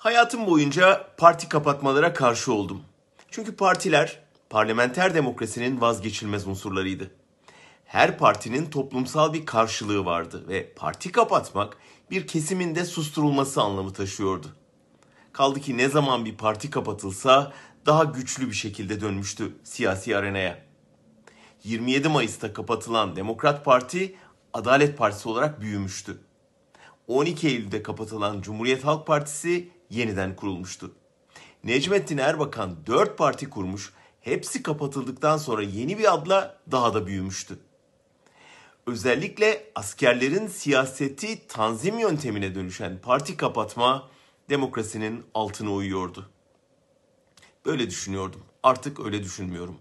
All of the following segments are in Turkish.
Hayatım boyunca parti kapatmalara karşı oldum. Çünkü partiler parlamenter demokrasinin vazgeçilmez unsurlarıydı. Her partinin toplumsal bir karşılığı vardı ve parti kapatmak bir kesimin de susturulması anlamı taşıyordu. Kaldı ki ne zaman bir parti kapatılsa daha güçlü bir şekilde dönmüştü siyasi arenaya. 27 Mayıs'ta kapatılan Demokrat Parti Adalet Partisi olarak büyümüştü. 12 Eylül'de kapatılan Cumhuriyet Halk Partisi yeniden kurulmuştu. Necmettin Erbakan 4 parti kurmuş, hepsi kapatıldıktan sonra yeni bir adla daha da büyümüştü. Özellikle askerlerin siyaseti tanzim yöntemine dönüşen parti kapatma demokrasinin altına uyuyordu. Böyle düşünüyordum. Artık öyle düşünmüyorum.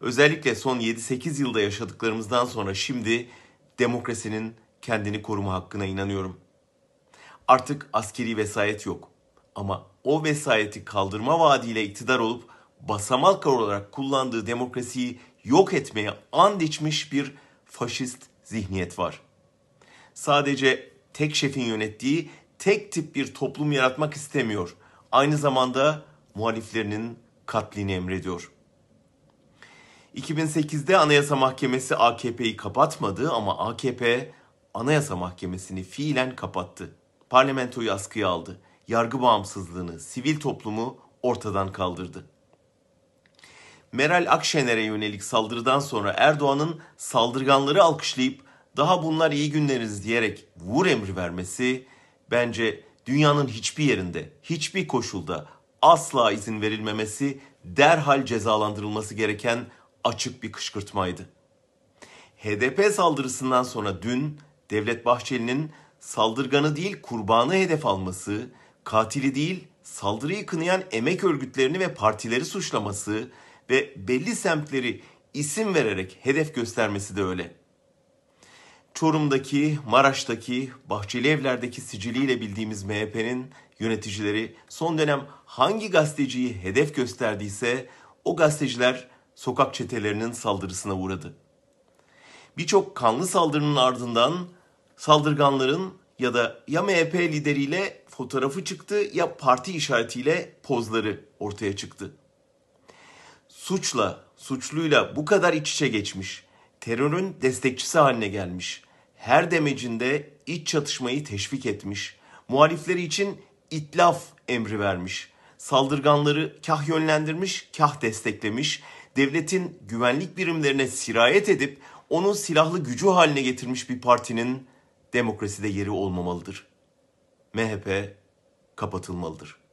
Özellikle son 7-8 yılda yaşadıklarımızdan sonra şimdi demokrasinin kendini koruma hakkına inanıyorum. Artık askeri vesayet yok. Ama o vesayeti kaldırma vaadiyle iktidar olup basamak olarak kullandığı demokrasiyi yok etmeye and içmiş bir faşist zihniyet var. Sadece tek şefin yönettiği tek tip bir toplum yaratmak istemiyor. Aynı zamanda muhaliflerinin katlini emrediyor. 2008'de Anayasa Mahkemesi AKP'yi kapatmadı ama AKP Anayasa Mahkemesi'ni fiilen kapattı. Parlamentoyu askıya aldı. Yargı bağımsızlığını, sivil toplumu ortadan kaldırdı. Meral Akşener'e yönelik saldırıdan sonra Erdoğan'ın saldırganları alkışlayıp daha bunlar iyi günleriz diyerek vur emri vermesi bence dünyanın hiçbir yerinde, hiçbir koşulda asla izin verilmemesi, derhal cezalandırılması gereken açık bir kışkırtmaydı. HDP saldırısından sonra dün Devlet Bahçeli'nin saldırganı değil kurbanı hedef alması, katili değil saldırıyı kınayan emek örgütlerini ve partileri suçlaması ve belli semtleri isim vererek hedef göstermesi de öyle. Çorum'daki, Maraş'taki, Bahçeli Evler'deki siciliyle bildiğimiz MHP'nin yöneticileri son dönem hangi gazeteciyi hedef gösterdiyse o gazeteciler sokak çetelerinin saldırısına uğradı. Birçok kanlı saldırının ardından saldırganların ya da ya MHP lideriyle fotoğrafı çıktı ya parti işaretiyle pozları ortaya çıktı. Suçla, suçluyla bu kadar iç içe geçmiş, terörün destekçisi haline gelmiş, her demecinde iç çatışmayı teşvik etmiş, muhalifleri için itlaf emri vermiş, saldırganları kah yönlendirmiş, kah desteklemiş, devletin güvenlik birimlerine sirayet edip onun silahlı gücü haline getirmiş bir partinin demokraside yeri olmamalıdır. MHP kapatılmalıdır.